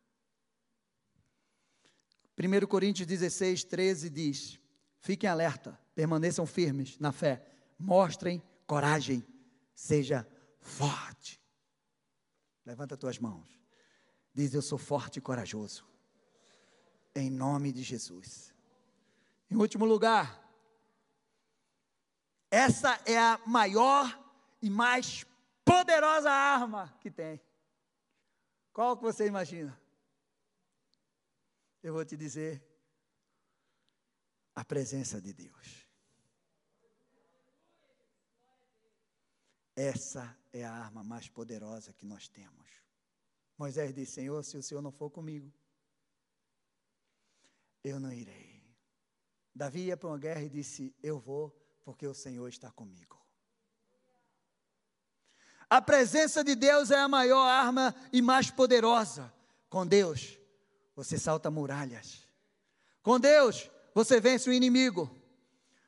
1 Coríntios 16, 13 diz: Fiquem alerta, permaneçam firmes na fé, mostrem coragem, seja forte. Levanta tuas mãos. Diz: Eu sou forte e corajoso. Em nome de Jesus. Em último lugar, essa é a maior e mais poderosa arma que tem. Qual que você imagina? Eu vou te dizer a presença de Deus. Essa é a arma mais poderosa que nós temos. Moisés disse: Senhor, se o Senhor não for comigo, eu não irei. Davi ia para uma guerra e disse: Eu vou, porque o Senhor está comigo. A presença de Deus é a maior arma e mais poderosa. Com Deus, você salta muralhas. Com Deus, você vence o inimigo.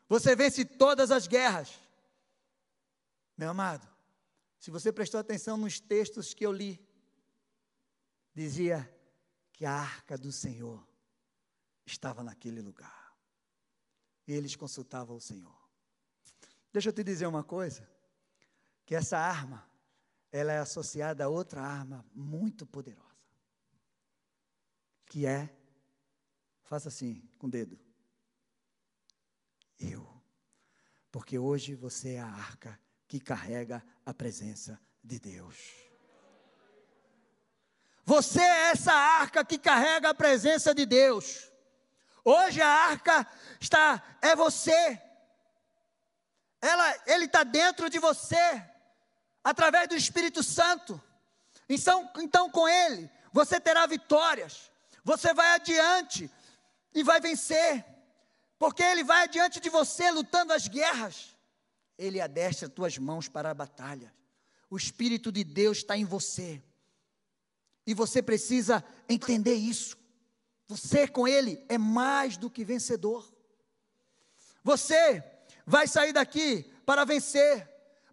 Você vence todas as guerras. Meu amado, se você prestou atenção nos textos que eu li, dizia que a arca do Senhor estava naquele lugar. E eles consultavam o Senhor. Deixa eu te dizer uma coisa, que essa arma, ela é associada a outra arma muito poderosa, que é, faça assim, com o dedo, eu. Porque hoje você é a arca que carrega a presença de Deus. Você é essa arca que carrega a presença de Deus. Hoje a arca está é você. Ela, ele está dentro de você. através do Espírito Santo. Então, então, com Ele, você terá vitórias, você vai adiante e vai vencer, porque Ele vai adiante de você lutando as guerras. Ele adestra tuas mãos para a batalha. O Espírito de Deus está em você. E você precisa entender isso. Você com Ele é mais do que vencedor. Você vai sair daqui para vencer,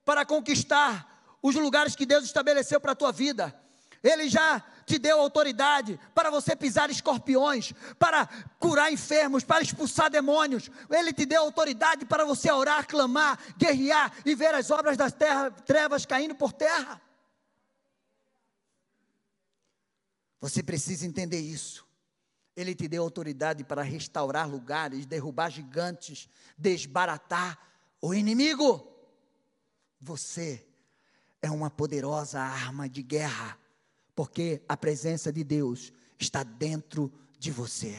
para conquistar os lugares que Deus estabeleceu para a tua vida. Ele já te deu autoridade para você pisar escorpiões, para curar enfermos, para expulsar demônios. Ele te deu autoridade para você orar, clamar, guerrear e ver as obras das terra, trevas caindo por terra. Você precisa entender isso. Ele te deu autoridade para restaurar lugares, derrubar gigantes, desbaratar o inimigo. Você é uma poderosa arma de guerra porque a presença de Deus está dentro de você.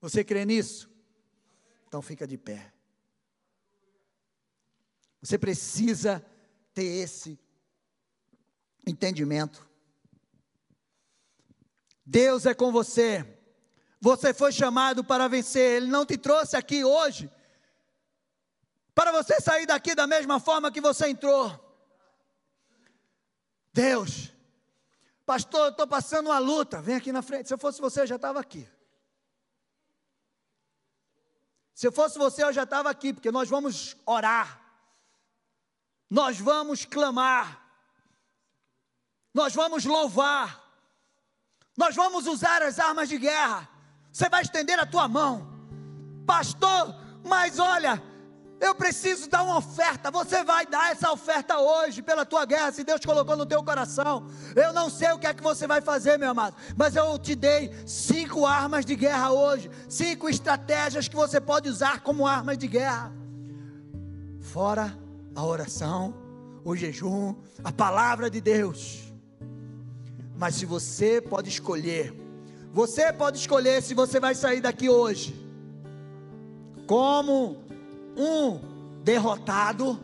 Você crê nisso? Então fica de pé. Você precisa ter esse entendimento. Deus é com você. Você foi chamado para vencer. Ele não te trouxe aqui hoje para você sair daqui da mesma forma que você entrou. Deus Pastor, eu estou passando uma luta. Vem aqui na frente. Se eu fosse você, eu já estava aqui. Se eu fosse você, eu já estava aqui, porque nós vamos orar. Nós vamos clamar. Nós vamos louvar. Nós vamos usar as armas de guerra. Você vai estender a tua mão. Pastor, mas olha, eu preciso dar uma oferta. Você vai dar essa oferta hoje pela tua guerra, se Deus colocou no teu coração. Eu não sei o que é que você vai fazer, meu amado, mas eu te dei cinco armas de guerra hoje, cinco estratégias que você pode usar como armas de guerra. Fora a oração, o jejum, a palavra de Deus. Mas se você pode escolher, você pode escolher se você vai sair daqui hoje como um derrotado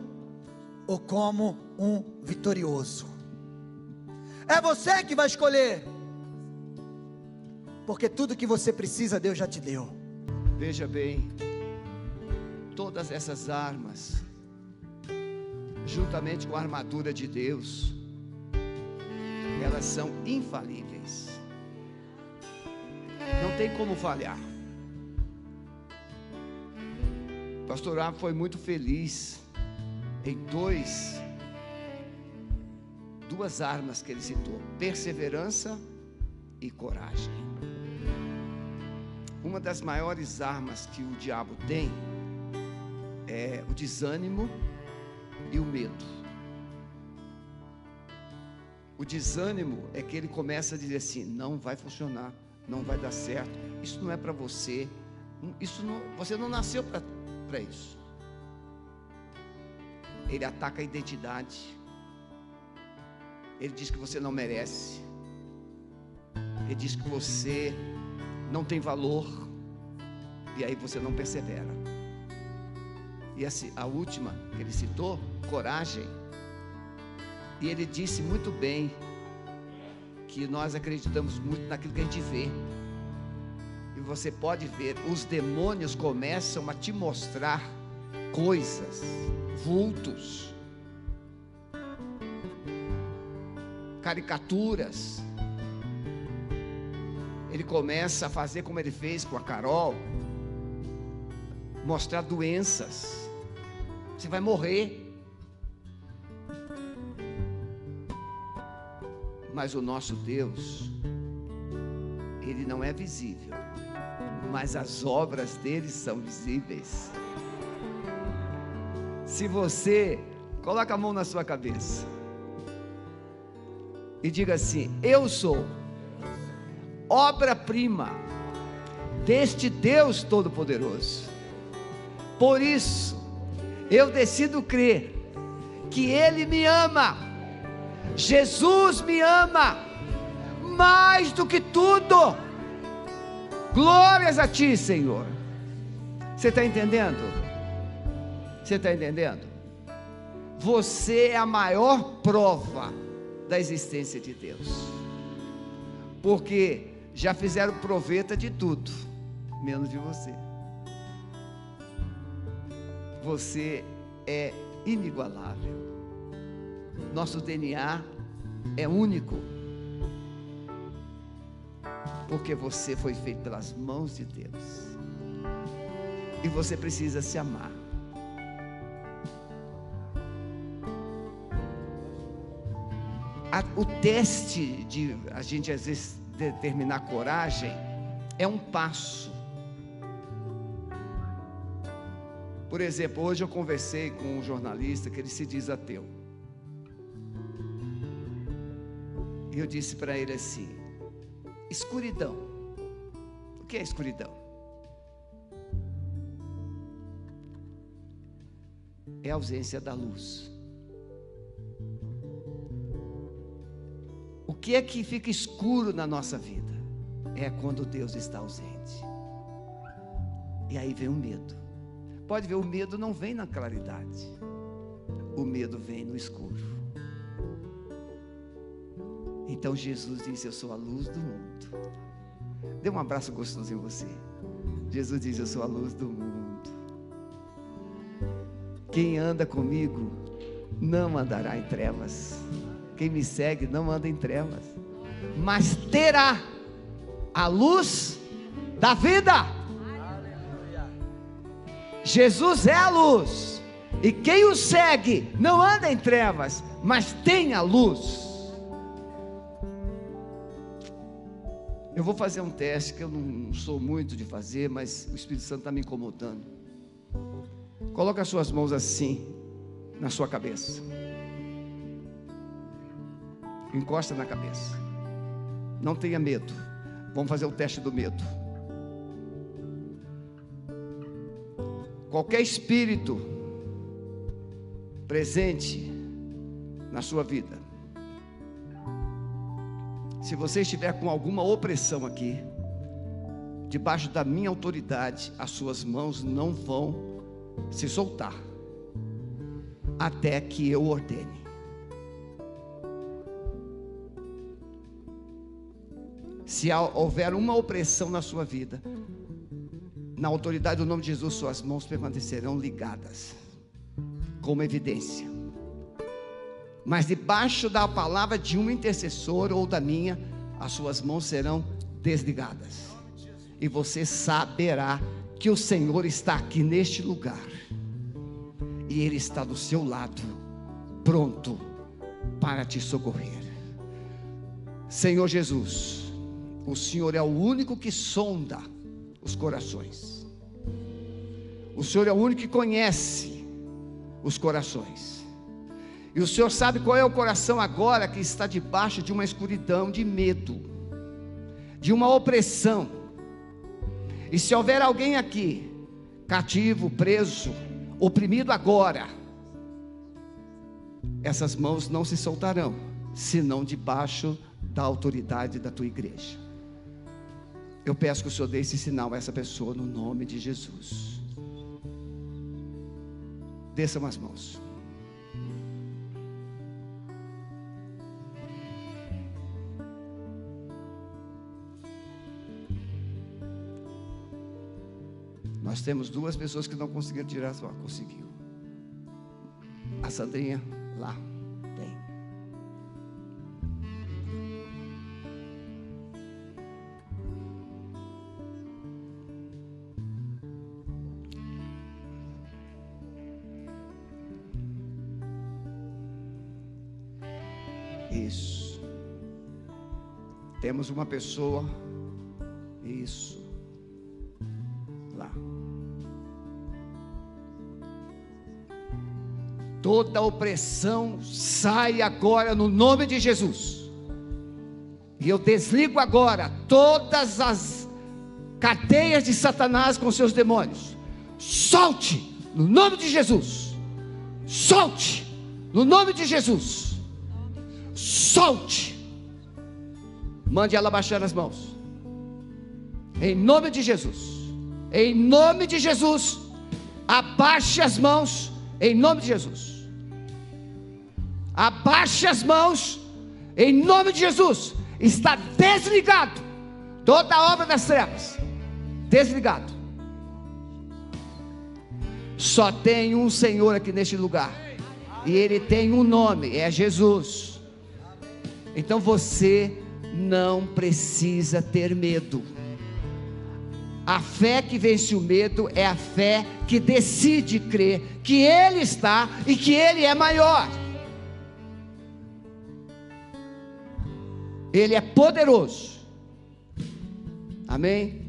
ou como um vitorioso. É você que vai escolher, porque tudo que você precisa, Deus já te deu. Veja bem, todas essas armas, juntamente com a armadura de Deus, elas são infalíveis. Não tem como falhar. Pastor Ab foi muito feliz em dois duas armas que ele citou: perseverança e coragem. Uma das maiores armas que o diabo tem é o desânimo e o medo. O desânimo é que ele começa a dizer assim: não vai funcionar, não vai dar certo, isso não é para você, isso não, você não nasceu para isso. Ele ataca a identidade. Ele diz que você não merece. Ele diz que você não tem valor. E aí você não persevera. E assim, a última que ele citou, coragem. E ele disse muito bem que nós acreditamos muito naquilo que a gente vê e você pode ver, os demônios começam a te mostrar coisas, vultos, caricaturas. Ele começa a fazer como ele fez com a Carol, mostrar doenças. Você vai morrer. Mas o nosso Deus, ele não é visível mas as obras dele são visíveis. Se você coloca a mão na sua cabeça e diga assim: Eu sou obra-prima deste Deus Todo-Poderoso. Por isso, eu decido crer que Ele me ama, Jesus me ama, mais do que tudo Glórias a ti, Senhor. Você está entendendo? Você está entendendo? você é a maior prova da existência de Deus. Porque já fizeram proveta de tudo, menos de você. Você é inigualável. Nosso DNA é único. Porque você foi feito pelas mãos de Deus. E você precisa se amar. O teste de a gente às vezes determinar coragem é um passo. Por exemplo, hoje eu conversei com um jornalista que ele se diz ateu. Eu disse para ele assim: escuridão. O que é escuridão? É a ausência da luz. O que é que fica escuro na nossa vida? É quando Deus está ausente. E aí vem o medo. Pode ver, o medo não vem na claridade. O medo vem no escuro. Então Jesus disse: Eu sou a luz do mundo. Dê um abraço gostoso em você. Jesus diz: Eu sou a luz do mundo. Quem anda comigo não andará em trevas. Quem me segue não anda em trevas, mas terá a luz da vida. Jesus é a luz, e quem o segue não anda em trevas, mas tem a luz. Eu vou fazer um teste que eu não sou muito de fazer, mas o Espírito Santo está me incomodando. Coloque as suas mãos assim na sua cabeça. Encosta na cabeça. Não tenha medo. Vamos fazer o teste do medo. qualquer espírito presente na sua vida, se você estiver com alguma opressão aqui, debaixo da minha autoridade, as suas mãos não vão se soltar, até que eu ordene. Se houver uma opressão na sua vida, na autoridade do nome de Jesus, suas mãos permanecerão ligadas, como evidência. Mas debaixo da palavra de um intercessor ou da minha, as suas mãos serão desligadas. E você saberá que o Senhor está aqui neste lugar. E Ele está do seu lado, pronto para te socorrer. Senhor Jesus, o Senhor é o único que sonda os corações. O Senhor é o único que conhece os corações. E o Senhor sabe qual é o coração agora que está debaixo de uma escuridão de medo, de uma opressão. E se houver alguém aqui, cativo, preso, oprimido agora, essas mãos não se soltarão, senão debaixo da autoridade da tua igreja. Eu peço que o Senhor dê esse sinal a essa pessoa no nome de Jesus. Desçam as mãos. Nós temos duas pessoas que não conseguiram tirar as mãos. Conseguiu. A Sandrinha lá. Temos uma pessoa, isso, Toda opressão sai agora no nome de Jesus. E eu desligo agora todas as cadeias de Satanás com seus demônios. Solte no nome de Jesus. Solte no nome de Jesus. Solte Mande ela baixar as mãos. Em nome de Jesus. Em nome de Jesus. Abaixe as mãos. Em nome de Jesus. Abaixe as mãos, em nome de Jesus. Está desligado toda a obra das trevas. Desligado. Só tem um Senhor aqui neste lugar. E ele tem um nome, é Jesus. Então você não precisa ter medo. A fé que vence o medo é a fé que decide crer que Ele está e que Ele é maior. Ele é poderoso. Amém?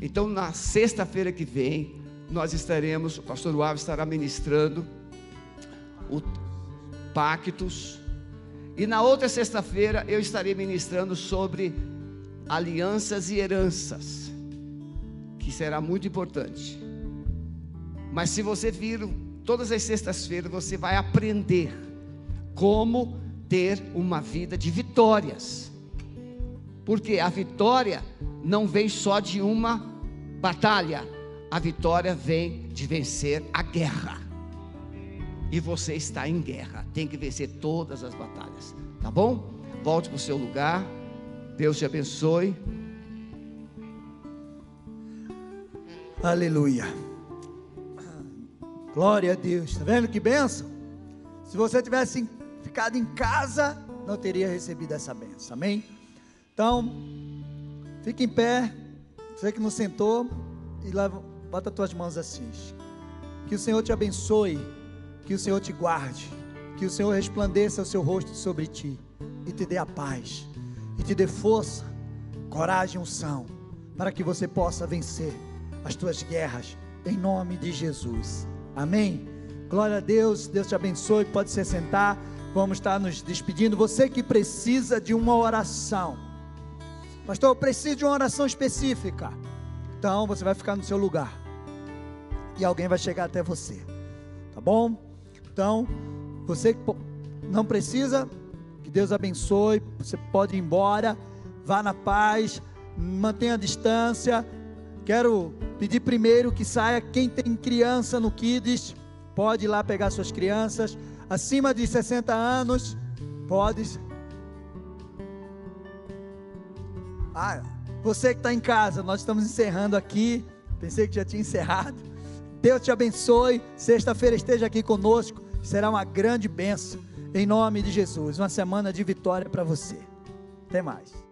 Então, na sexta-feira que vem, nós estaremos, o pastor Alves estará ministrando o Pactos. E na outra sexta-feira eu estarei ministrando sobre alianças e heranças, que será muito importante. Mas se você vir todas as sextas-feiras, você vai aprender como ter uma vida de vitórias. Porque a vitória não vem só de uma batalha, a vitória vem de vencer a guerra. E você está em guerra, tem que vencer todas as batalhas, tá bom? Volte para o seu lugar. Deus te abençoe. Aleluia. Glória a Deus. Está vendo que benção? Se você tivesse ficado em casa, não teria recebido essa benção. Amém? Então, fique em pé. Você que não sentou, e leva, bota as tuas mãos assim. Que o Senhor te abençoe, que o Senhor te guarde, que o Senhor resplandeça o seu rosto sobre ti e te dê a paz, e te dê força, coragem e unção, para que você possa vencer as tuas guerras, em nome de Jesus. Amém. Glória a Deus, Deus te abençoe. Pode se sentar. Vamos estar nos despedindo. Você que precisa de uma oração, Pastor, eu preciso de uma oração específica. Então você vai ficar no seu lugar. E alguém vai chegar até você. Tá bom? Então, você que não precisa, que Deus abençoe. Você pode ir embora. Vá na paz. Mantenha a distância. Quero pedir primeiro que saia quem tem criança no Kids. Pode ir lá pegar suas crianças. Acima de 60 anos, pode Ah, você que está em casa, nós estamos encerrando aqui. Pensei que já tinha encerrado. Deus te abençoe. Sexta-feira esteja aqui conosco. Será uma grande bênção. Em nome de Jesus. Uma semana de vitória para você. Até mais.